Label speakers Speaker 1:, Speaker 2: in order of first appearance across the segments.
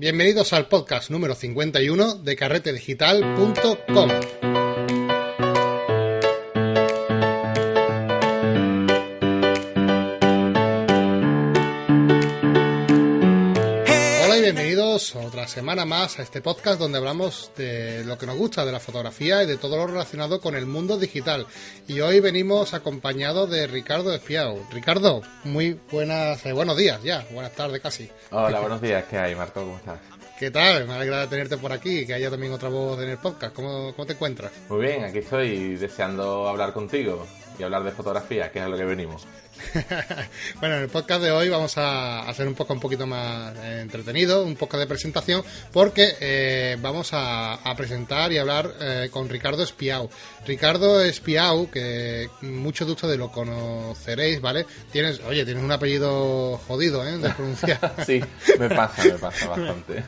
Speaker 1: Bienvenidos al podcast número 51 de carretedigital.com. semana más a este podcast donde hablamos de lo que nos gusta de la fotografía y de todo lo relacionado con el mundo digital. Y hoy venimos acompañados de Ricardo Espiao. Ricardo, muy buenas, eh, buenos días ya, buenas tardes casi.
Speaker 2: Hola, buenos días, ¿qué hay, Marco? ¿Cómo estás?
Speaker 1: ¿Qué tal? Me alegra tenerte por aquí y que haya también otra voz en el podcast. ¿Cómo, cómo te encuentras?
Speaker 2: Muy bien, aquí estoy deseando hablar contigo y hablar de fotografía, que es a lo que venimos.
Speaker 1: bueno, en el podcast de hoy vamos a hacer un poco un poquito más entretenido, un poco de presentación, porque eh, vamos a, a, presentar y hablar eh, con Ricardo Espiau. Ricardo Espiau, que muchos de ustedes lo conoceréis, ¿vale? Tienes, oye, tienes un apellido jodido, ¿eh? De pronunciar.
Speaker 2: sí, me pasa, me pasa bastante.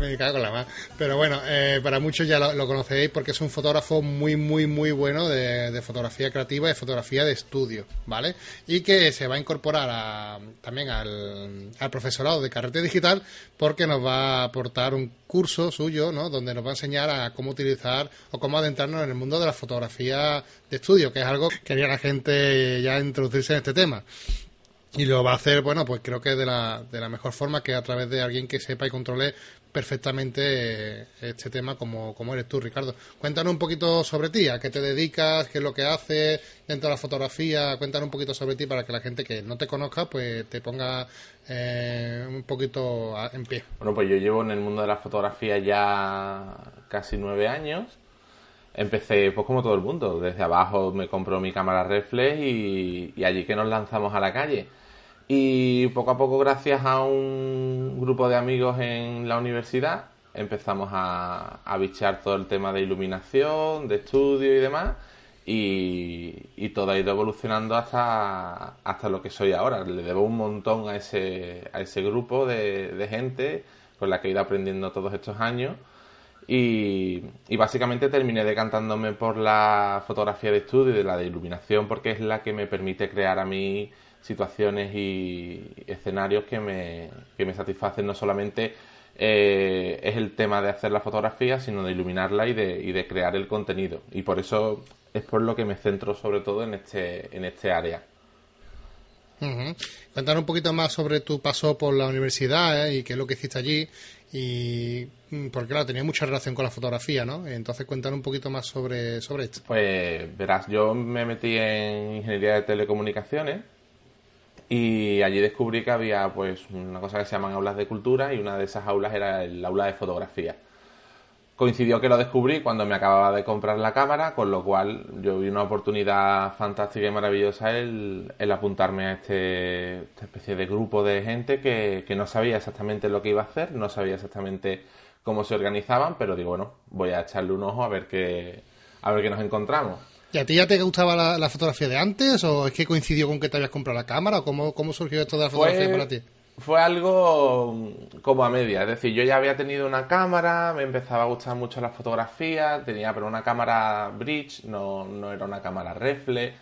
Speaker 1: Me cago en la más. Pero bueno, eh, para muchos ya lo, lo, conoceréis porque es un fotógrafo muy, muy, muy bueno de, de, fotografía creativa y fotografía de estudio, ¿vale? Y que se va a incorporar a, también al, al, profesorado de carrete digital porque nos va a aportar un curso suyo, ¿no? Donde nos va a enseñar a cómo utilizar o cómo adentrarnos en el mundo de la fotografía de estudio, que es algo que quería la gente ya introducirse en este tema. Y lo va a hacer, bueno, pues creo que de la, de la mejor forma, que a través de alguien que sepa y controle perfectamente este tema como, como eres tú, Ricardo. Cuéntanos un poquito sobre ti, a qué te dedicas, qué es lo que haces dentro de la fotografía, cuéntanos un poquito sobre ti para que la gente que no te conozca pues te ponga eh, un poquito en pie.
Speaker 2: Bueno, pues yo llevo en el mundo de la fotografía ya casi nueve años. Empecé pues como todo el mundo, desde abajo me compró mi cámara reflex y allí que nos lanzamos a la calle. Y poco a poco, gracias a un grupo de amigos en la universidad, empezamos a, a bichear todo el tema de iluminación, de estudio y demás. Y, y, todo ha ido evolucionando hasta, hasta lo que soy ahora. Le debo un montón a ese, a ese grupo de, de gente con la que he ido aprendiendo todos estos años. Y, y, básicamente terminé decantándome por la fotografía de estudio y de la de iluminación porque es la que me permite crear a mí situaciones y escenarios que me, que me satisfacen no solamente eh, es el tema de hacer la fotografía, sino de iluminarla y de, y de crear el contenido. Y por eso es por lo que me centro sobre todo en este, en este área.
Speaker 1: Uh -huh. Cuéntanos un poquito más sobre tu paso por la universidad ¿eh? y qué es lo que hiciste allí y porque claro, tenía mucha relación con la fotografía, ¿no? Entonces cuéntanos un poquito más sobre, sobre esto.
Speaker 2: Pues verás, yo me metí en ingeniería de telecomunicaciones y allí descubrí que había pues una cosa que se llaman aulas de cultura y una de esas aulas era el aula de fotografía. Coincidió que lo descubrí cuando me acababa de comprar la cámara, con lo cual yo vi una oportunidad fantástica y maravillosa el, el apuntarme a este, esta especie de grupo de gente que, que no sabía exactamente lo que iba a hacer, no sabía exactamente cómo se organizaban, pero digo, bueno, voy a echarle un ojo a ver qué, a ver qué nos encontramos.
Speaker 1: ¿Y a ti ya te gustaba la, la, fotografía de antes? ¿O es que coincidió con que te habías comprado la cámara? ¿O cómo, cómo surgió esto de la fotografía
Speaker 2: fue,
Speaker 1: para ti?
Speaker 2: Fue algo como a media. Es decir, yo ya había tenido una cámara, me empezaba a gustar mucho la fotografía, tenía pero una cámara bridge, no, no era una cámara reflex.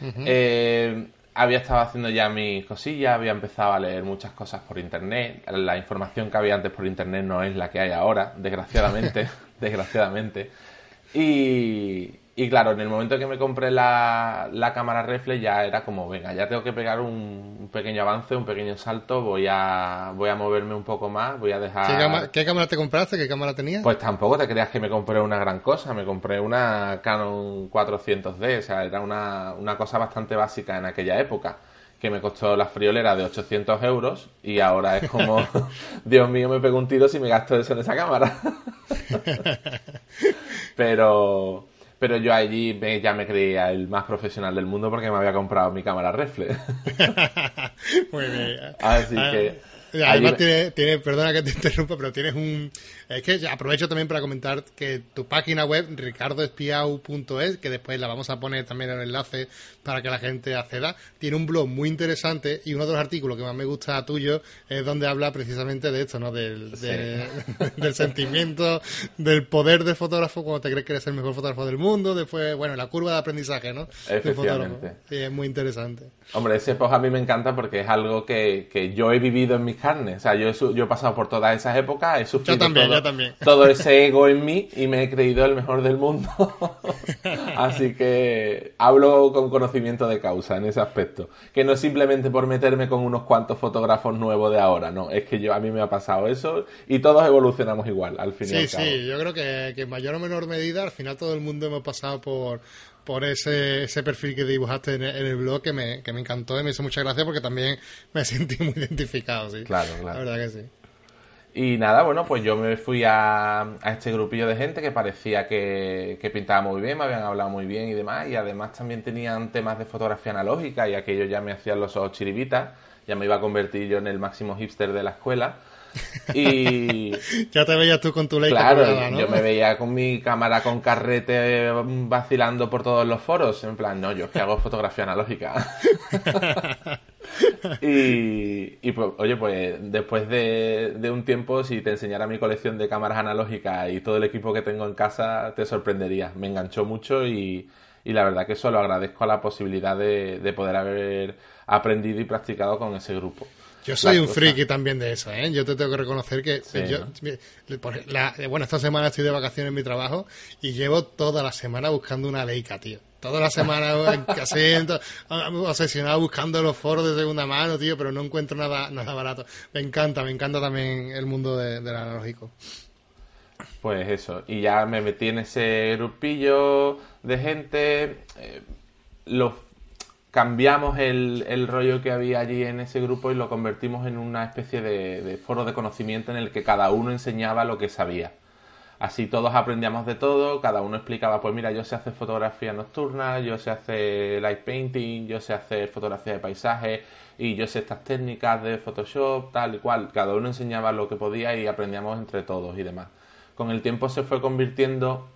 Speaker 2: Uh -huh. eh, había estado haciendo ya mis cosillas, había empezado a leer muchas cosas por internet. La información que había antes por internet no es la que hay ahora, desgraciadamente. desgraciadamente. Y, y claro, en el momento que me compré la, la cámara reflex ya era como, venga, ya tengo que pegar un, un, pequeño avance, un pequeño salto, voy a, voy a moverme un poco más, voy a dejar...
Speaker 1: ¿Qué, cámara, ¿Qué cámara te compraste? ¿Qué cámara tenías?
Speaker 2: Pues tampoco te creas que me compré una gran cosa, me compré una Canon 400D, o sea, era una, una cosa bastante básica en aquella época que me costó la friolera de 800 euros y ahora es como, Dios mío, me pego un tiro si me gasto eso en esa cámara. Pero pero yo allí me, ya me creía el más profesional del mundo porque me había comprado mi cámara reflex.
Speaker 1: Muy bien.
Speaker 2: Así que...
Speaker 1: Además, tiene, tiene, perdona que te interrumpa, pero tienes un. Es que aprovecho también para comentar que tu página web, ricardoespiau.es, que después la vamos a poner también en el enlace para que la gente acceda, tiene un blog muy interesante y uno de los artículos que más me gusta tuyo es donde habla precisamente de esto, ¿no? Del, sí. de, del sentimiento, del poder de fotógrafo cuando te crees que eres el mejor fotógrafo del mundo, después, bueno, la curva de aprendizaje, ¿no?
Speaker 2: Efectivamente.
Speaker 1: Sí, es muy interesante.
Speaker 2: Hombre, ese post a mí me encanta porque es algo que, que yo he vivido en mis carne. O sea, yo, he yo he pasado por todas esas épocas, he sufrido
Speaker 1: también,
Speaker 2: todo,
Speaker 1: yo también.
Speaker 2: todo ese ego en mí y me he creído el mejor del mundo. Así que hablo con conocimiento de causa en ese aspecto. Que no es simplemente por meterme con unos cuantos fotógrafos nuevos de ahora, no. Es que yo a mí me ha pasado eso y todos evolucionamos igual, al final.
Speaker 1: Sí, sí, yo creo que, que en mayor o menor medida, al final todo el mundo hemos pasado por por ese, ese perfil que dibujaste en el, blog que me, que me encantó y me hizo mucha gracia porque también me sentí muy identificado, sí.
Speaker 2: Claro, claro.
Speaker 1: La verdad que sí.
Speaker 2: Y nada, bueno, pues yo me fui a, a este grupillo de gente que parecía que, que, pintaba muy bien, me habían hablado muy bien y demás, y además también tenían temas de fotografía analógica y aquello ya me hacían los ojos chiribitas, ya me iba a convertir yo en el máximo hipster de la escuela. Y.
Speaker 1: ya te veías tú con tu ley
Speaker 2: Claro, yo me veía con mi cámara con carrete vacilando por todos los foros. En plan, no, yo es que hago fotografía analógica. y, y pues, oye, pues después de, de, un tiempo, si te enseñara mi colección de cámaras analógicas y todo el equipo que tengo en casa, te sorprendería. Me enganchó mucho y, y la verdad que eso lo agradezco a la posibilidad de, de poder haber aprendido y practicado con ese grupo.
Speaker 1: Yo soy un friki también de eso, ¿eh? Yo te tengo que reconocer que yo, bueno, esta semana estoy de vacaciones en mi trabajo y llevo toda la semana buscando una Leica, tío. Toda la semana casi obsesionado buscando los foros de segunda mano, tío, pero no encuentro nada, nada barato. Me encanta, me encanta también el mundo del analógico.
Speaker 2: Pues eso, y ya me metí en ese grupillo de gente. Eh, los cambiamos el, el, rollo que había allí en ese grupo y lo convertimos en una especie de, foro de conocimiento en el que cada uno enseñaba lo que sabía. Así todos aprendíamos de todo, cada uno explicaba, pues mira, yo sé hacer fotografía nocturna, yo sé hacer light painting, yo sé hacer fotografía de paisaje y yo sé estas técnicas de Photoshop, tal y cual. Cada uno enseñaba lo que podía y aprendíamos entre todos y demás. Con el tiempo se fue convirtiendo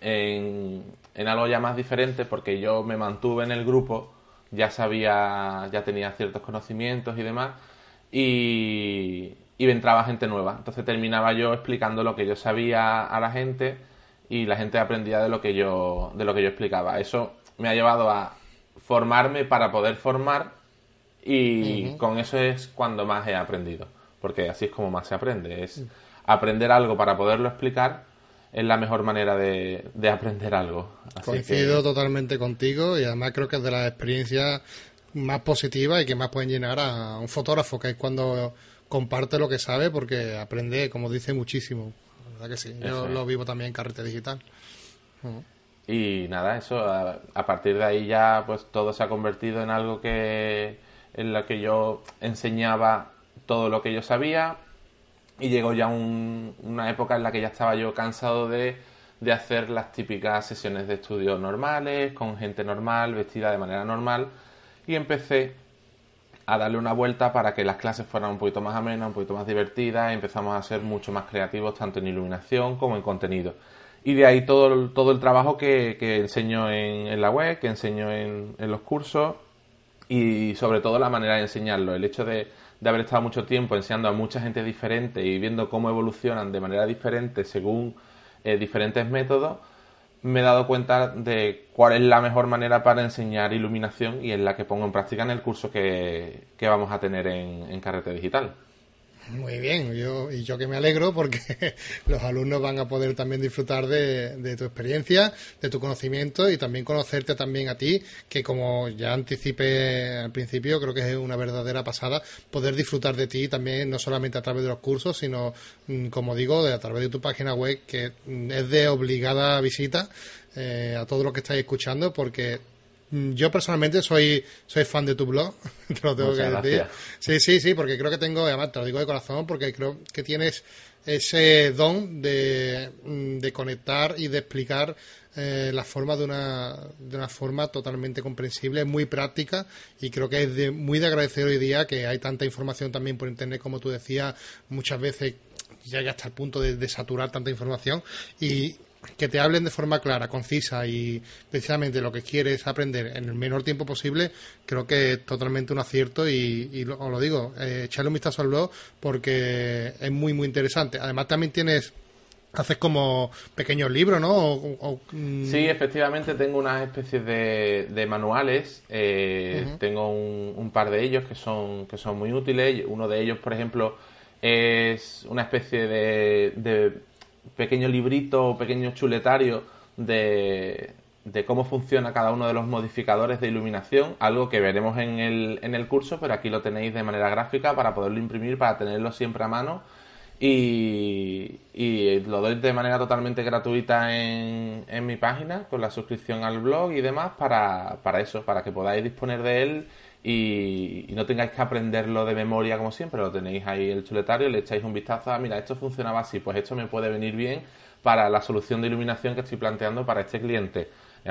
Speaker 2: en, en algo ya más diferente porque yo me mantuve en el grupo ya sabía, ya tenía ciertos conocimientos y demás, y, y entraba gente nueva. Entonces terminaba yo explicando lo que yo sabía a la gente y la gente aprendía de lo que yo, de lo que yo explicaba. Eso me ha llevado a formarme para poder formar y con eso es cuando más he aprendido, porque así es como más se aprende, es aprender algo para poderlo explicar es la mejor manera de, aprender algo.
Speaker 1: Coincido totalmente contigo y además creo que es de las experiencias más positivas y que más pueden llenar a un fotógrafo, que es cuando comparte lo que sabe porque aprende, como dice, muchísimo. La verdad que sí, yo lo vivo también en carrete digital.
Speaker 2: Y nada, eso, a, a, partir de ahí ya pues todo se ha convertido en algo que en lo que yo enseñaba todo lo que yo sabía, y llegó ya una época en la que ya estaba yo cansado de, de, hacer las típicas sesiones de estudio normales, con gente normal, vestida de manera normal, y empecé a darle una vuelta para que las clases fueran un poquito más amenas, un poquito más divertidas, y empezamos a ser mucho más creativos tanto en iluminación como en contenido. Y de ahí todo el, todo el trabajo que, que enseño en, en, la web, que enseño en, en los cursos, y sobre todo la manera de enseñarlo, el hecho de de haber estado mucho tiempo enseñando a mucha gente diferente y viendo cómo evolucionan de manera diferente según eh, diferentes métodos, me he dado cuenta de cuál es la mejor manera para enseñar iluminación y es la que pongo en práctica en el curso que, que vamos a tener en, en Carrete Digital.
Speaker 1: Muy bien, yo, y yo que me alegro porque los alumnos van a poder también disfrutar de, de, tu experiencia, de tu conocimiento y también conocerte también a ti, que como ya anticipé al principio, creo que es una verdadera pasada poder disfrutar de ti también, no solamente a través de los cursos, sino, mm, como digo, a través de tu página web, que es de obligada visita eh, a todos los que estáis escuchando, porque Mm, yo personalmente soy, soy fan de tu blog, te lo tengo que decir. Sí, sí, sí, porque creo que tengo, además te lo digo de corazón, porque creo que tienes ese don de, mm, de conectar y de explicar eh, la forma de una, de una forma totalmente comprensible, muy práctica y creo que es de, muy de agradecer hoy día que hay tanta información también por internet como tú decías, muchas veces ya hasta el punto de, de saturar tanta información y, que te hablen de forma clara, concisa y precisamente lo que quieres aprender en el menor tiempo posible, creo que es totalmente un acierto y, os lo digo, eh, echarle un vistazo al blog porque es muy, muy interesante. Además también tienes haces como pequeños libros, ¿no?
Speaker 2: Mm. Sí, efectivamente tengo unas especies de, manuales. Eh, tengo un, par de ellos que son, que son muy útiles. Uno de ellos, por ejemplo, es una especie de, de pequeño librito o pequeño chuletario de, de cómo funciona cada uno de los modificadores de iluminación, algo que veremos en el, en el curso, pero aquí lo tenéis de manera gráfica para poderlo imprimir, para tenerlo siempre a mano. Y, lo doy de manera totalmente gratuita en, en, mi página con la suscripción al blog y demás para, para eso, para que podáis disponer de él y, no tengáis que aprenderlo de memoria como siempre, lo tenéis ahí el chuletario, le echáis un vistazo, a, mira, esto funcionaba así, pues esto me puede venir bien para la solución de iluminación que estoy planteando para este cliente.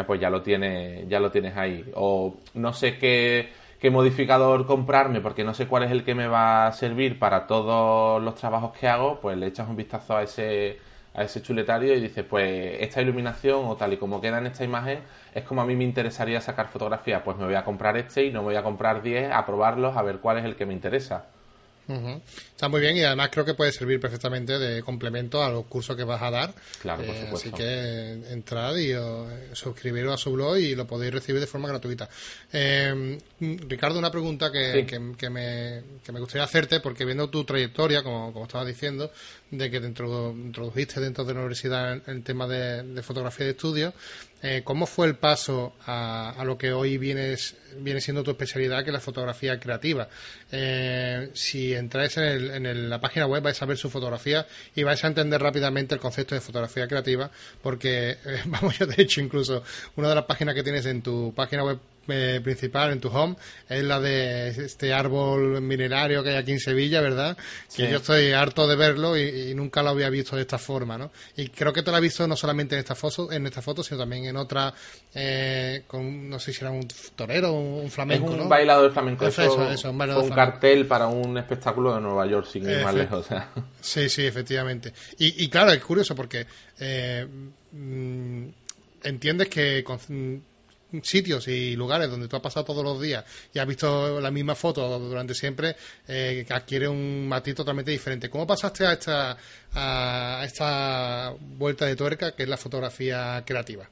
Speaker 2: Pues ya lo, tiene, ya lo tienes ahí. O no sé qué qué modificador comprarme porque no sé cuál es el que me va a servir para todos los trabajos que hago, pues le echas un vistazo a ese, a ese chuletario y dices, pues esta iluminación o tal y como queda en esta imagen es como a mí me interesaría sacar fotografías, pues me voy a comprar este y no voy a comprar 10 a probarlos a ver cuál es el que me interesa.
Speaker 1: Está muy bien y además creo que puede servir perfectamente de complemento a los cursos que vas a dar.
Speaker 2: Claro, por eh,
Speaker 1: Así que entrad y suscribiros a su blog y lo podéis recibir de forma gratuita. Eh, Ricardo, una pregunta que, que, me, que, me, gustaría hacerte, porque viendo tu trayectoria, como, como estabas diciendo, de que te introdujiste dentro de la universidad en el tema de, fotografía de estudio, eh, ¿cómo fue el paso a, lo que hoy vienes, viene siendo tu especialidad, que es la fotografía creativa? Eh, si entráis en, la página web vais a ver su fotografía y vais a entender rápidamente el concepto de fotografía creativa, porque, vamos, yo de hecho incluso una de las páginas que tienes en tu página web eh, principal en tu home es la de este árbol minerario que hay aquí en Sevilla, ¿verdad? Que yo estoy harto de verlo y, nunca lo había visto de esta forma, ¿no? Y creo que te lo he visto no solamente en esta foto, en esta foto sino también en otra, eh, con, no sé si era un torero o un flamenco,
Speaker 2: es
Speaker 1: un
Speaker 2: bailador flamenco. Eso, eso, un, un cartel para un espectáculo de Nueva York, sin ir más lejos.
Speaker 1: Sí, sí, efectivamente. Y, claro, es curioso porque eh, mm, entiendes que sitios y lugares donde tú has pasado todos los días y has visto la misma foto durante siempre, eh, adquiere un matiz totalmente diferente. ¿Cómo pasaste a esta, a esta vuelta de tuerca que es la fotografía creativa?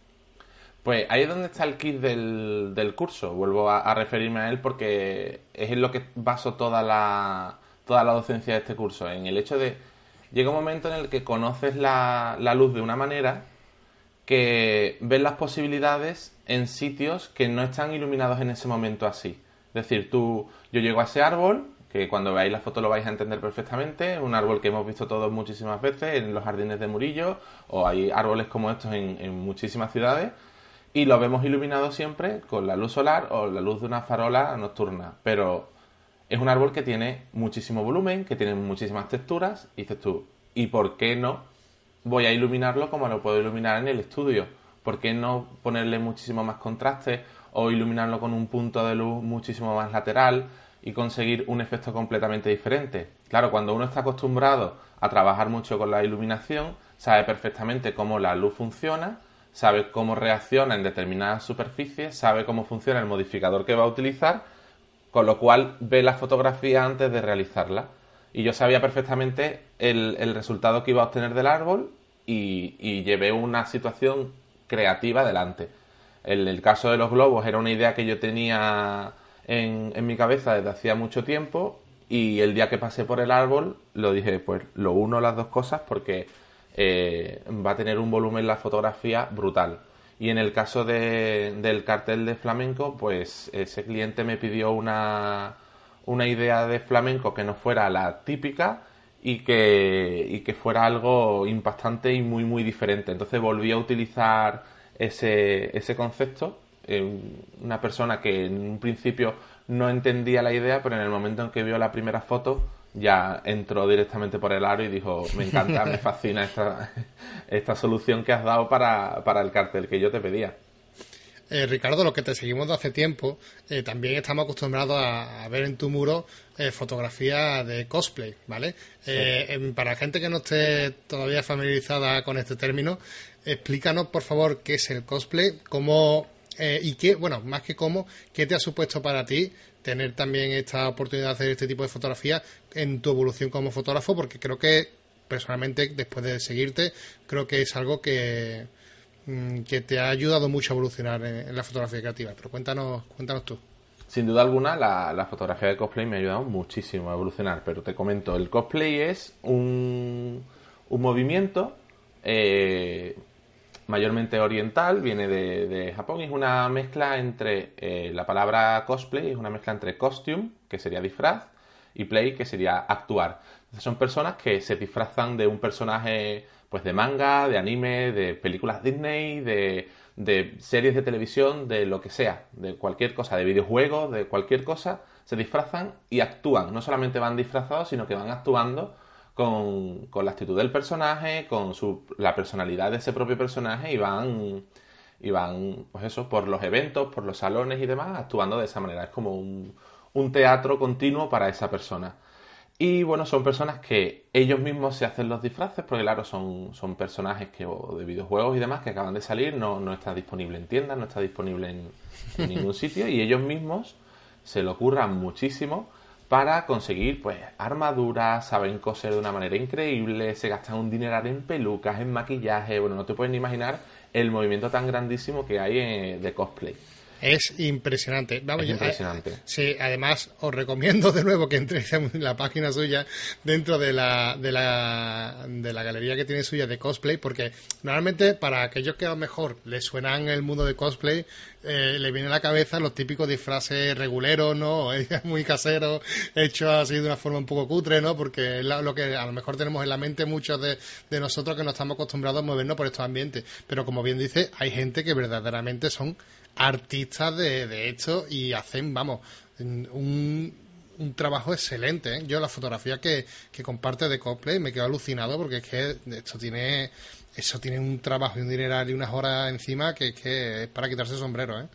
Speaker 2: Pues ahí es donde está el kit del, del curso. Vuelvo a, referirme a él porque es en lo que baso toda la, toda la docencia de este curso. En el hecho de. Llega un momento en el que conoces la, la luz de una manera que ves las posibilidades en sitios que no están iluminados en ese momento así. Es decir, tú, yo llego a ese árbol, que cuando veáis la foto lo vais a entender perfectamente, un árbol que hemos visto todos muchísimas veces en los jardines de Murillo, o hay árboles como estos en, muchísimas ciudades, y lo vemos iluminado siempre con la luz solar o la luz de una farola nocturna. Pero es un árbol que tiene muchísimo volumen, que tiene muchísimas texturas, y dices tú, ¿y por qué no voy a iluminarlo como lo puedo iluminar en el estudio? ¿por qué no ponerle muchísimo más contraste o iluminarlo con un punto de luz muchísimo más lateral y conseguir un efecto completamente diferente? Claro, cuando uno está acostumbrado a trabajar mucho con la iluminación, sabe perfectamente cómo la luz funciona, sabe cómo reacciona en determinadas superficies, sabe cómo funciona el modificador que va a utilizar, con lo cual ve la fotografía antes de realizarla. Y yo sabía perfectamente el, resultado que iba a obtener del árbol y, llevé una situación creativa delante. El, el caso de los globos era una idea que yo tenía en, en mi cabeza desde hacía mucho tiempo y el día que pasé por el árbol lo dije, pues lo uno las dos cosas porque eh, va a tener un volumen la fotografía brutal. Y en el caso de, del cartel de flamenco, pues ese cliente me pidió una, una idea de flamenco que no fuera la típica y que, y que fuera algo impactante y muy, muy diferente. Entonces volví a utilizar ese, ese concepto. una persona que en un principio no entendía la idea, pero en el momento en que vio la primera foto ya entró directamente por el aro y dijo, me encanta, me fascina esta, esta solución que has dado para, para el cartel que yo te pedía.
Speaker 1: Eh, Ricardo, lo que te seguimos de hace tiempo, eh, también estamos acostumbrados a, ver en tu muro eh, fotografía de cosplay, ¿vale? para gente que no esté todavía familiarizada con este término, explícanos, por favor, qué es el cosplay, cómo y qué, bueno, más que cómo, qué te ha supuesto para ti tener también esta oportunidad de hacer este tipo de fotografía en tu evolución como fotógrafo, porque creo que personalmente, después de seguirte, creo que es algo que, que te ha ayudado mucho a evolucionar en, la fotografía creativa. Pero cuéntanos, cuéntanos tú.
Speaker 2: Sin duda alguna, la, fotografía de cosplay me ha ayudado muchísimo a evolucionar, pero te comento, el cosplay es un, un movimiento eh, mayormente oriental, viene de, Japón es una mezcla entre eh, la palabra cosplay, es una mezcla entre costume, que sería disfraz, y play, que sería actuar. son personas que se disfrazan de un personaje pues de manga, de anime, de películas Disney, de, de series de televisión, de lo que sea, de cualquier cosa, de videojuegos, de cualquier cosa, se disfrazan y actúan. No solamente van disfrazados, sino que van actuando con, la actitud del personaje, con su, la personalidad de ese propio personaje y van, y van, pues eso, por los eventos, por los salones y demás, actuando de esa manera. Es como un, un teatro continuo para esa persona. Y bueno, son personas que ellos mismos se hacen los disfraces, porque claro, son, son personajes que, de videojuegos y demás que acaban de salir, no, no está disponible en tiendas, no está disponible en, en ningún sitio, y ellos mismos se lo curran muchísimo para conseguir pues armaduras, saben coser de una manera increíble, se gastan un dineral en pelucas, en maquillaje, bueno, no te puedes ni imaginar el movimiento tan grandísimo que hay eh, de cosplay.
Speaker 1: Es impresionante.
Speaker 2: Vamos, es impresionante.
Speaker 1: sí, además os recomiendo de nuevo que entréis en la página suya dentro de la, de la, de la galería que tiene suya de cosplay, porque normalmente para aquellos que a lo mejor les suenan el mundo de cosplay, eh, le viene a la cabeza los típicos disfraces reguleros, ¿no? Muy caseros, hechos así de una forma un poco cutre, ¿no? Porque es lo que a lo mejor tenemos en la mente muchos de, de nosotros que no estamos acostumbrados a movernos por estos ambientes. Pero como bien dice, hay gente que verdaderamente son artistas de, de esto y hacen, vamos, un, un trabajo excelente. ¿eh? Yo la fotografía que, que comparte de cosplay me quedo alucinado porque es que esto tiene eso tiene un trabajo y un dineral y unas horas encima que, que es para quitarse el sombrero. ¿eh?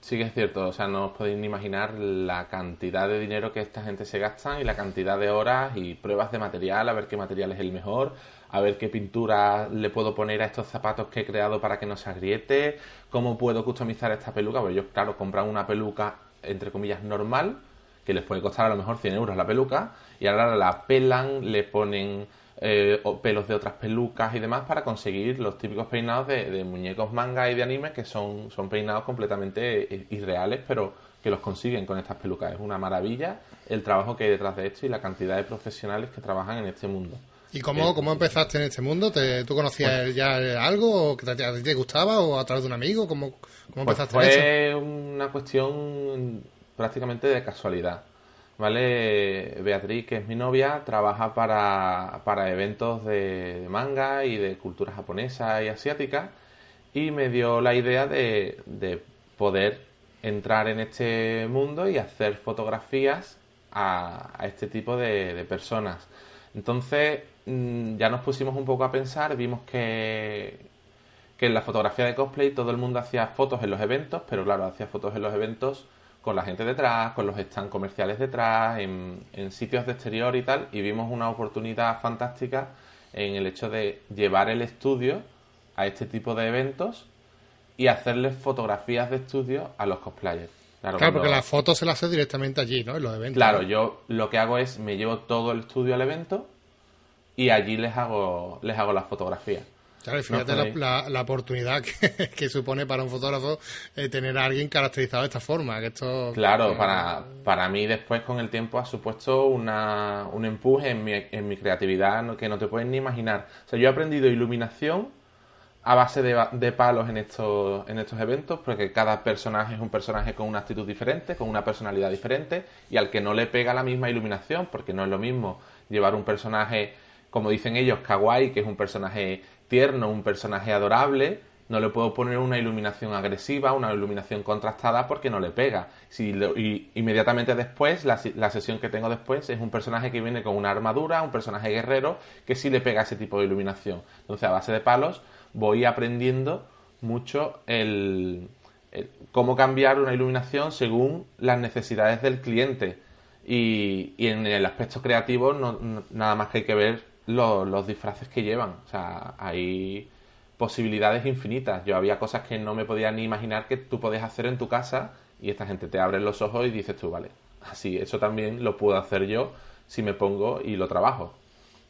Speaker 2: Sí que es cierto, o sea, no os podéis ni imaginar la cantidad de dinero que esta gente se gasta y la cantidad de horas y pruebas de material, a ver qué material es el mejor, a ver qué pintura le puedo poner a estos zapatos que he creado para que no se agriete, cómo puedo customizar esta peluca. Pues ellos, claro, compran una peluca, entre comillas, normal, que les puede costar a lo mejor 100 euros la peluca, y ahora la pelan, le ponen eh, pelos de otras pelucas y demás para conseguir los típicos peinados de, muñecos manga y de anime, que son, son peinados completamente irreales, pero que los consiguen con estas pelucas. Es una maravilla el trabajo que hay detrás de esto y la cantidad de profesionales que trabajan en este mundo.
Speaker 1: ¿Y cómo, cómo empezaste en este mundo? ¿Te, ¿Tú conocías pues ya algo o que te, a ti te gustaba o a través de un amigo? ¿Cómo, cómo
Speaker 2: pues
Speaker 1: empezaste
Speaker 2: fue una cuestión prácticamente de casualidad. ¿Vale? Beatriz, que es mi novia, trabaja para, para eventos de, manga y de cultura japonesa y asiática y me dio la idea de, de poder entrar en este mundo y hacer fotografías a, a este tipo de, de personas. Entonces Mm, ya nos pusimos un poco a pensar, vimos que, que en la fotografía de cosplay todo el mundo hacía fotos en los eventos, pero claro, hacía fotos en los eventos con la gente detrás, con los stands comerciales detrás, en, en sitios de exterior y tal, y vimos una oportunidad fantástica en el hecho de llevar el estudio a este tipo de eventos y hacerles fotografías de estudio a los cosplayers.
Speaker 1: Claro, porque las fotos se las hace directamente allí, ¿no? En los eventos.
Speaker 2: Claro, yo lo que hago es me llevo todo el estudio al evento y allí les hago, les hago las fotografías.
Speaker 1: Claro, fíjate la, oportunidad que, supone para un fotógrafo eh, tener a alguien caracterizado de esta forma. Que esto,
Speaker 2: claro, para, para mí después con el tiempo ha supuesto una, un empuje en mi, en mi creatividad que no te puedes ni imaginar. O sea, yo he aprendido iluminación a base de, de, palos en estos, en estos eventos, porque cada personaje es un personaje con una actitud diferente, con una personalidad diferente, y al que no le pega la misma iluminación, porque no es lo mismo llevar un personaje como dicen ellos, kawaii, que es un personaje tierno, un personaje adorable, no le puedo poner una iluminación agresiva, una iluminación contrastada porque no le pega. Y inmediatamente después, la, la, sesión que tengo después es un personaje que viene con una armadura, un personaje guerrero, que sí le pega ese tipo de iluminación. Entonces, a base de palos, voy aprendiendo mucho el, cómo cambiar una iluminación según las necesidades del cliente. Y, en el aspecto creativo, no, nada más que hay que ver los, disfraces que llevan. O sea, hay posibilidades infinitas. Yo había cosas que no me podía ni imaginar que tú podías hacer en tu casa y esta gente te abre los ojos y dices tú, vale, así, eso también lo puedo hacer yo si me pongo y lo trabajo.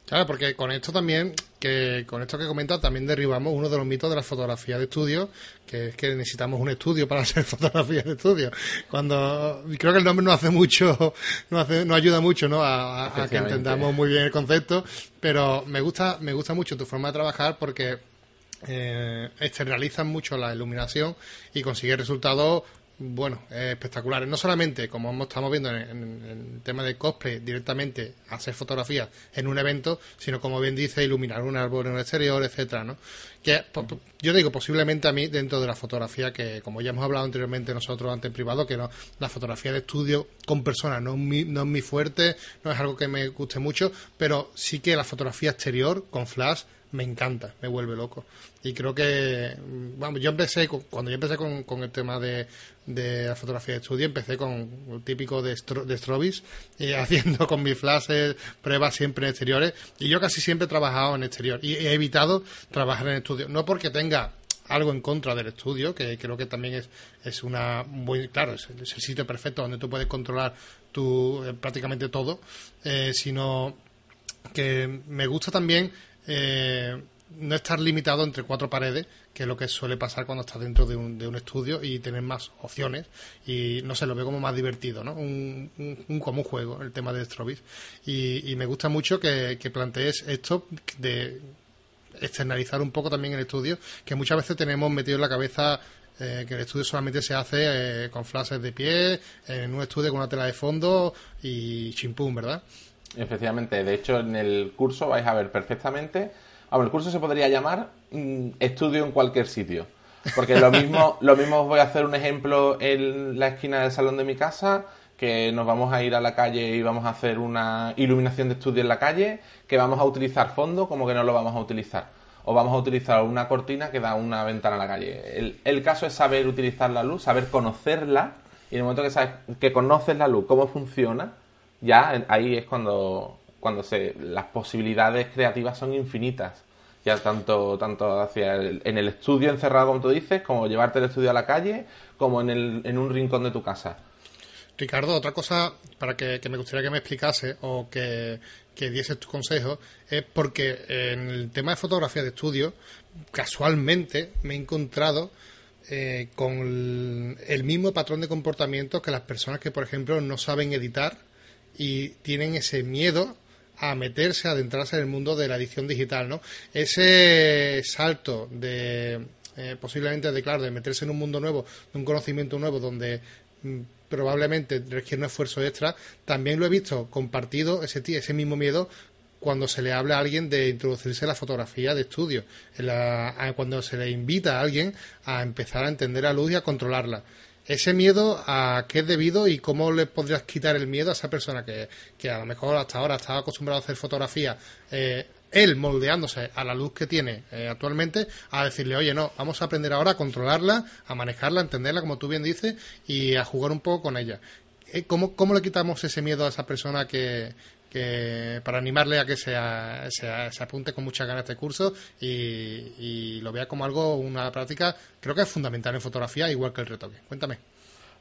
Speaker 1: Claro, porque con esto también, que con esto que comentas, también derribamos uno de los mitos de la fotografía de estudio, que es que necesitamos un estudio para hacer fotografía de estudio. Cuando creo que el nombre no hace mucho, no hace, no ayuda mucho, ¿no? A, a que entendamos muy bien el concepto, pero me gusta, me gusta mucho tu forma de trabajar porque eh, externalizan mucho la iluminación y consigue resultados bueno, espectaculares. No solamente, como estamos viendo en, el tema de cosplay, directamente hacer fotografías en un evento, sino como bien dice, iluminar un árbol en un exterior, etcétera, ¿no? Que yo digo, posiblemente a mí, dentro de la fotografía, que como ya hemos hablado anteriormente nosotros antes en privado, que no, la fotografía de estudio con personas no es, mi, no es mi fuerte, no es algo que me guste mucho, pero sí que la fotografía exterior con flash me encanta, me vuelve loco. Y creo que, vamos, yo empecé, cuando yo empecé con, con el tema de, de, la fotografía de estudio, empecé con el típico de, de Strobis, haciendo con mis flashes pruebas siempre en exteriores, y yo casi siempre he trabajado en exterior, y he evitado trabajar en estudio, no porque tenga algo en contra del estudio, que creo que también es, es una muy claro, es, el sitio perfecto donde tú puedes controlar tu, eh, prácticamente todo, eh, sino que me gusta también eh, no estar limitado entre cuatro paredes, que es lo que suele pasar cuando estás dentro de un, de un estudio y tener más opciones. Y no sé, lo veo como más divertido, ¿no? Un, como un juego, el tema de Strobis. Y, me gusta mucho que, plantees esto de externalizar un poco también el estudio, que muchas veces tenemos metido en la cabeza eh, que el estudio solamente se hace eh, con flashes de pie, en un estudio con una tela de fondo y chimpum, ¿verdad?
Speaker 2: Efectivamente, de hecho en el curso vais a ver perfectamente, ver, el curso se podría llamar mm, estudio en cualquier sitio, porque lo mismo, lo mismo os voy a hacer un ejemplo en la esquina del salón de mi casa, que nos vamos a ir a la calle y vamos a hacer una iluminación de estudio en la calle, que vamos a utilizar fondo como que no lo vamos a utilizar. O vamos a utilizar una cortina que da una ventana a la calle. El, el caso es saber utilizar la luz, saber conocerla, y en el momento que sabes que conoces la luz, cómo funciona, ya ahí es cuando, cuando se, las posibilidades creativas son infinitas. Ya tanto, tanto hacia en el estudio encerrado, como tú dices, como llevarte el estudio a la calle, como en, el, en un rincón de tu casa.
Speaker 1: Ricardo, otra cosa para que, me gustaría que me explicase o que, que dieses tu consejo es porque en el tema de fotografía de estudio, casualmente me he encontrado eh, con el mismo patrón de comportamiento que las personas que, por ejemplo, no saben editar y tienen ese miedo a meterse, a adentrarse en el mundo de la edición digital, ¿no? Ese salto de eh, posiblemente de claro, de meterse en un mundo nuevo, de un conocimiento nuevo donde mm, probablemente requiere un esfuerzo extra, también lo he visto compartido ese ese mismo miedo cuando se le habla a alguien de introducirse en la fotografía de estudio, cuando se le invita a alguien a empezar a entender la luz y a controlarla ese miedo a qué es debido y cómo le podrías quitar el miedo a esa persona que, a lo mejor hasta ahora estaba acostumbrado a hacer fotografía, eh, él moldeándose a la luz que tiene eh, actualmente, a decirle, oye, no, vamos a aprender ahora a controlarla, a manejarla, a entenderla, como tú bien dices, y a jugar un poco con ella. Eh, ¿Cómo, cómo le quitamos ese miedo a esa persona que, que para animarle a que se, se, apunte con muchas ganas este curso y, lo vea como algo, una práctica, creo que es fundamental en fotografía, igual que el retoque. Cuéntame.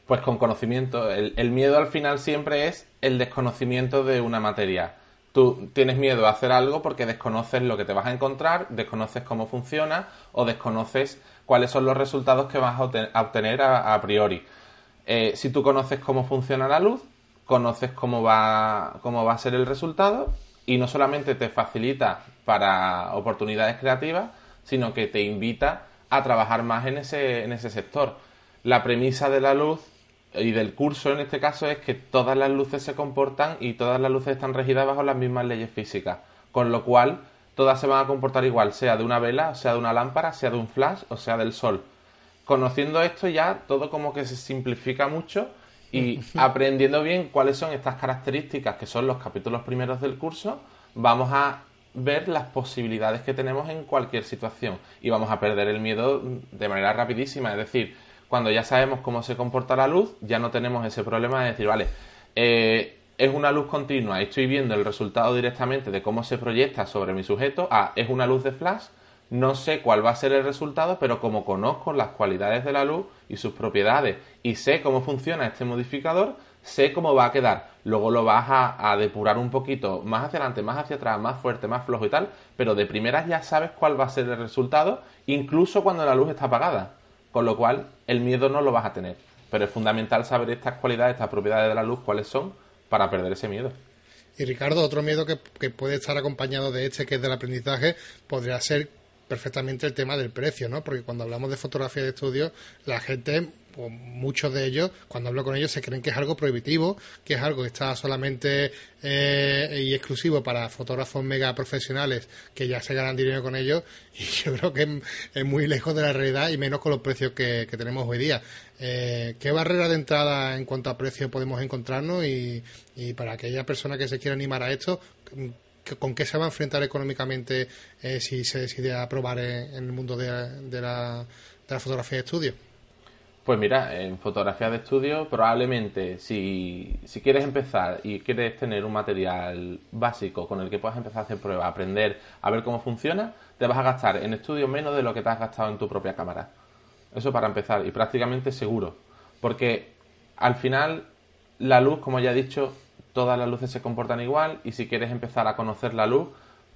Speaker 2: Pues con conocimiento. El, miedo al final siempre es el desconocimiento de una materia. Tú tienes miedo a hacer algo porque desconoces lo que te vas a encontrar, desconoces cómo funciona o desconoces cuáles son los resultados que vas a obtener a, priori. Eh, si tú conoces cómo funciona la luz, conoces cómo va, cómo va a ser el resultado y no solamente te facilita para oportunidades creativas, sino que te invita a trabajar más en ese, en ese sector. La premisa de la luz y del curso en este caso es que todas las luces se comportan y todas las luces están regidas bajo las mismas leyes físicas, con lo cual todas se van a comportar igual, sea de una vela, sea de una lámpara, sea de un flash o sea del sol. Conociendo esto ya todo como que se simplifica mucho y aprendiendo bien cuáles son estas características que son los capítulos primeros del curso, vamos a ver las posibilidades que tenemos en cualquier situación y vamos a perder el miedo de manera rapidísima. Es decir, cuando ya sabemos cómo se comporta la luz, ya no tenemos ese problema de decir, vale, eh, es una luz continua, estoy viendo el resultado directamente de cómo se proyecta sobre mi sujeto, ah, es una luz de flash, no sé cuál va a ser el resultado, pero como conozco las cualidades de la luz y sus propiedades y sé cómo funciona este modificador, sé cómo va a quedar. Luego lo vas a, depurar un poquito más hacia adelante, más hacia atrás, más fuerte, más flojo y tal, pero de primeras ya sabes cuál va a ser el resultado, incluso cuando la luz está apagada. Con lo cual, el miedo no lo vas a tener. Pero es fundamental saber estas cualidades, estas propiedades de la luz, cuáles son, para perder ese miedo.
Speaker 1: Y Ricardo, otro miedo que, que, puede estar acompañado de este, que es del aprendizaje, podría ser perfectamente el tema del precio, ¿no? Porque cuando hablamos de fotografía de estudio, la gente pues muchos de ellos, cuando hablo con ellos, se creen que es algo prohibitivo, que es algo que está solamente eh, y exclusivo para fotógrafos mega profesionales que ya se ganan dinero con ellos. Y yo creo que es, muy lejos de la realidad y menos con los precios que, tenemos hoy día. Eh, ¿Qué barrera de entrada en cuanto a precio podemos encontrarnos? Y, para aquella persona que se quiera animar a esto, ¿con qué se va a enfrentar económicamente eh, si se decide aprobar en, en el mundo de, de, la, de la fotografía de estudio?
Speaker 2: Pues mira, en fotografía de estudio probablemente si, si, quieres empezar y quieres tener un material básico con el que puedas empezar a hacer pruebas, aprender a ver cómo funciona, te vas a gastar en estudio menos de lo que te has gastado en tu propia cámara. Eso para empezar y prácticamente seguro. Porque al final la luz, como ya he dicho, todas las luces se comportan igual y si quieres empezar a conocer la luz,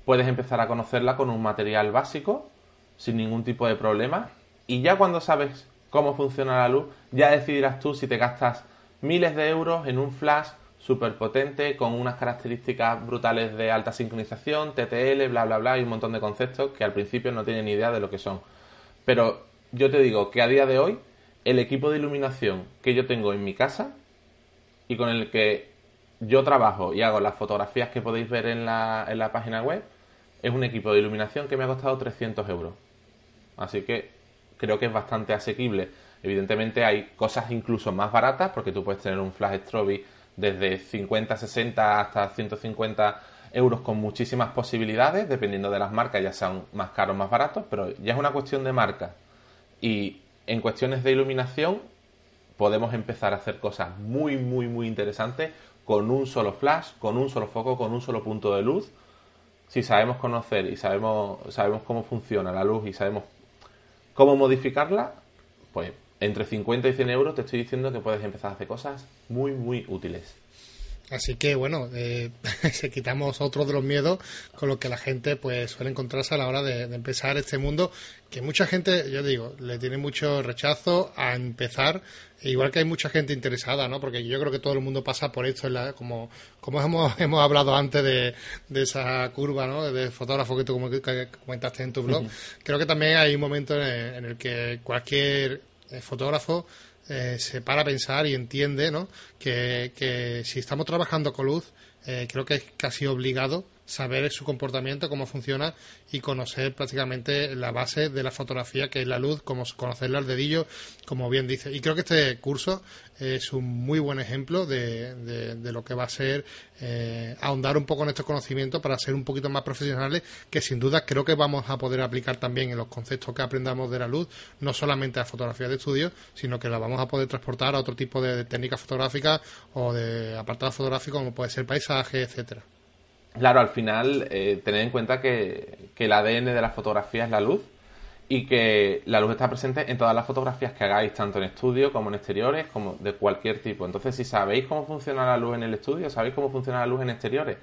Speaker 2: puedes empezar a conocerla con un material básico sin ningún tipo de problema y ya cuando sabes cómo funciona la luz, ya decidirás tú si te gastas miles de euros en un flash súper potente con unas características brutales de alta sincronización, TTL, bla, bla, bla, y un montón de conceptos que al principio no tienen ni idea de lo que son. Pero yo te digo que a día de hoy, el equipo de iluminación que yo tengo en mi casa y con el que yo trabajo y hago las fotografías que podéis ver en la, en la página web, es un equipo de iluminación que me ha costado 300 euros. Así que creo que es bastante asequible. Evidentemente hay cosas incluso más baratas porque tú puedes tener un flash strobe desde 50, 60 hasta 150 euros con muchísimas posibilidades, dependiendo de las marcas, ya sean más caros o más baratos, pero ya es una cuestión de marca. Y en cuestiones de iluminación podemos empezar a hacer cosas muy, muy, muy interesantes con un solo flash, con un solo foco, con un solo punto de luz. Si sabemos conocer y sabemos, sabemos cómo funciona la luz y sabemos ¿Cómo modificarla? Pues entre 50 y 100 euros te estoy diciendo que puedes empezar a hacer cosas muy, muy útiles.
Speaker 1: Así que bueno, eh, se quitamos otro de los miedos con los que la gente pues suele encontrarse a la hora de, empezar este mundo, que mucha gente, yo digo, le tiene mucho rechazo a empezar, igual que hay mucha gente interesada, ¿no? Porque yo creo que todo el mundo pasa por esto, como, como hemos, hemos hablado antes de, esa curva, ¿no? De fotógrafo que tú comentaste en tu blog. Creo que también hay un momento en el que cualquier eh, fotógrafo eh, se para a pensar y entiende ¿no? que, que si estamos trabajando con luz, eh, creo que es casi obligado saber su comportamiento, cómo funciona y conocer prácticamente la base de la fotografía, que es la luz, como conocerla al dedillo, como bien dice. Y creo que este curso es un muy buen ejemplo de, de, lo que va a ser eh, ahondar un poco en estos conocimientos para ser un poquito más profesionales, que sin duda creo que vamos a poder aplicar también en los conceptos que aprendamos de la luz, no solamente a fotografía de estudio, sino que la vamos a poder transportar a otro tipo de, técnicas fotográficas o de apartados fotográficos como puede ser paisaje, etcétera.
Speaker 2: Claro, al final, eh, tened en cuenta que, que, el ADN de la fotografía es la luz y que la luz está presente en todas las fotografías que hagáis, tanto en estudio como en exteriores, como de cualquier tipo. Entonces, si sabéis cómo funciona la luz en el estudio, sabéis cómo funciona la luz en exteriores,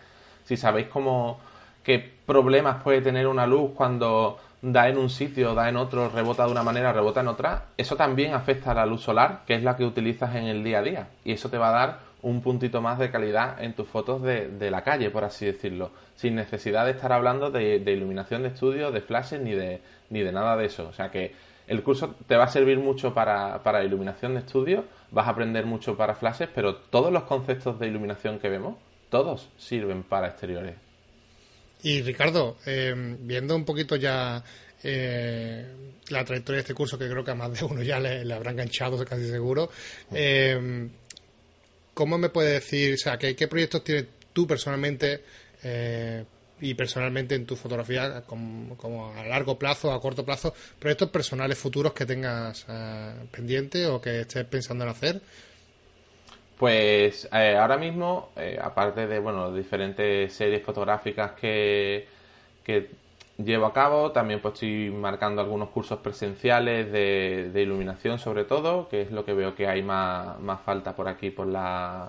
Speaker 2: si sabéis cómo qué problemas puede tener una luz cuando da en un sitio, da en otro, rebota de una manera, rebota en otra, eso también afecta a la luz solar, que es la que utilizas en el día a día. Y eso te va a dar un puntito más de calidad en tus fotos de, la calle, por así decirlo, sin necesidad de estar hablando de, iluminación de estudio, de flashes, ni de, ni de nada de eso. O sea que el curso te va a servir mucho para, para iluminación de estudio, vas a aprender mucho para flashes, pero todos los conceptos de iluminación que vemos, todos sirven para exteriores.
Speaker 1: Y Ricardo, eh, viendo un poquito ya eh, la trayectoria de este curso, que creo que a más de uno ya le, habrá enganchado, casi seguro, eh, ¿cómo me puedes decir, o sea, qué, proyectos tienes tú personalmente eh, y personalmente en tu fotografía, como, a largo plazo, a corto plazo, proyectos personales futuros que tengas eh, pendiente o que estés pensando en hacer?
Speaker 2: Pues eh, ahora mismo, aparte de bueno diferentes series fotográficas que, que llevo a cabo. También pues estoy marcando algunos cursos presenciales de, iluminación sobre todo, que es lo que veo que hay más, falta por aquí, por la,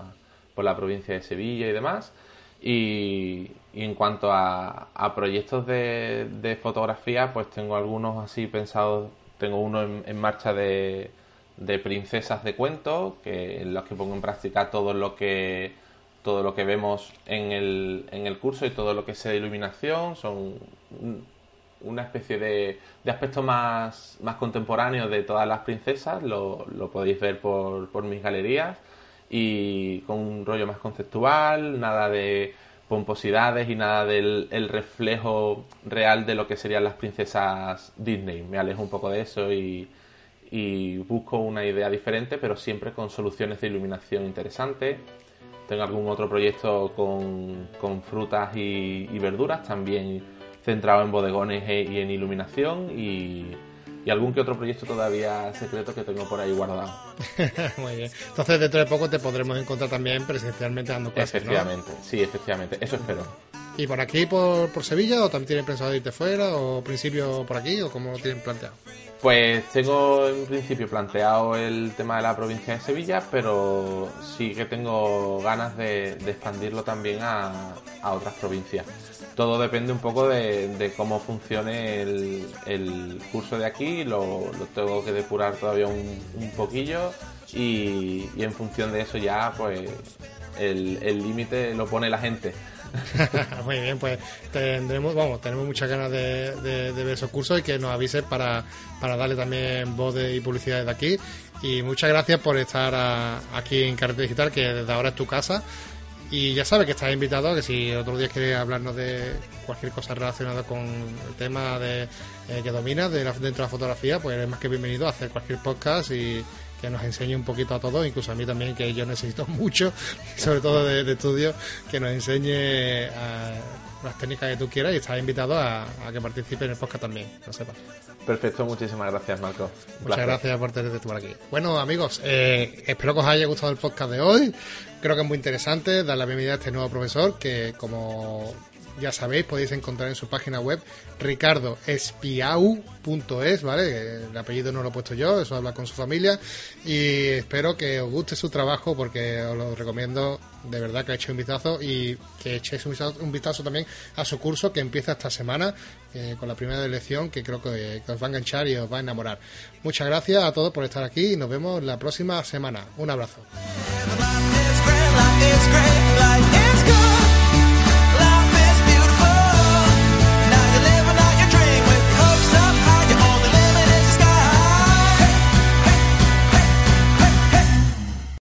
Speaker 2: por la provincia de Sevilla y demás. Y, en cuanto a, proyectos de, fotografía, pues tengo algunos así pensados. Tengo uno en, marcha de, de, princesas de cuento, que en los que pongo en práctica todo lo que todo lo que vemos en el, en el curso y todo lo que sea de iluminación son una especie de, de aspecto más, más contemporáneo de todas las princesas, lo, podéis ver por, por mis galerías y con un rollo más conceptual, nada de pomposidades y nada del el reflejo real de lo que serían las princesas Disney. Me alejo un poco de eso y, y busco una idea diferente, pero siempre con soluciones de iluminación interesantes tengo algún otro proyecto con, frutas y, verduras, también centrado en bodegones e, y en iluminación y, algún que otro proyecto todavía secreto que tengo por ahí guardado.
Speaker 1: Muy bien. Entonces dentro de poco te podremos encontrar también presencialmente dando clases,
Speaker 2: Efectivamente, sí, efectivamente. Eso espero.
Speaker 1: ¿Y por aquí, por, por Sevilla, o también tienen pensado irte fuera, o principio por aquí, o cómo lo tienen planteado?
Speaker 2: Pues tengo en principio planteado el tema de la provincia de Sevilla, pero sí que tengo ganas de, expandirlo también a, otras provincias. Todo depende un poco de, cómo funcione el, curso de aquí, lo, tengo que depurar todavía un, poquillo y, en función de eso ya pues el límite lo pone la gente.
Speaker 1: Muy bien, pues tendremos, vamos, tenemos muchas ganas de, ver esos cursos y que nos avises para, para darle también voz y publicidad desde aquí. Y muchas gracias por estar aquí en Carrete Digital, que desde ahora es tu casa. Y ya sabes que estás invitado, que si otro día quieres hablarnos de cualquier cosa relacionada con el tema de eh, que dominas de dentro de la fotografía, pues eres más que bienvenido a hacer cualquier podcast y, que nos enseñe un poquito a todos, incluso a mí también, que yo necesito mucho, sobre todo de, estudio, que nos enseñe las técnicas que tú quieras y estás invitado a, que participe en el podcast también, no sepas.
Speaker 2: Perfecto, muchísimas gracias, Marco.
Speaker 1: Muchas gracias por tenerte por aquí. Bueno, amigos, eh, espero que os haya gustado el podcast de hoy. Creo que es muy interesante dar la bienvenida a este nuevo profesor que, como ya sabéis, podéis encontrar en su página web ricardoespiau.es, ¿vale? El apellido no lo he puesto yo, eso habla con su familia y espero que os guste su trabajo porque os lo recomiendo de verdad que echéis un vistazo y que echéis un vistazo, también a su curso que empieza esta semana eh, con la primera lección que creo que, que os va a enganchar y os va a enamorar. Muchas gracias a todos por estar aquí y nos vemos la próxima semana. Un abrazo.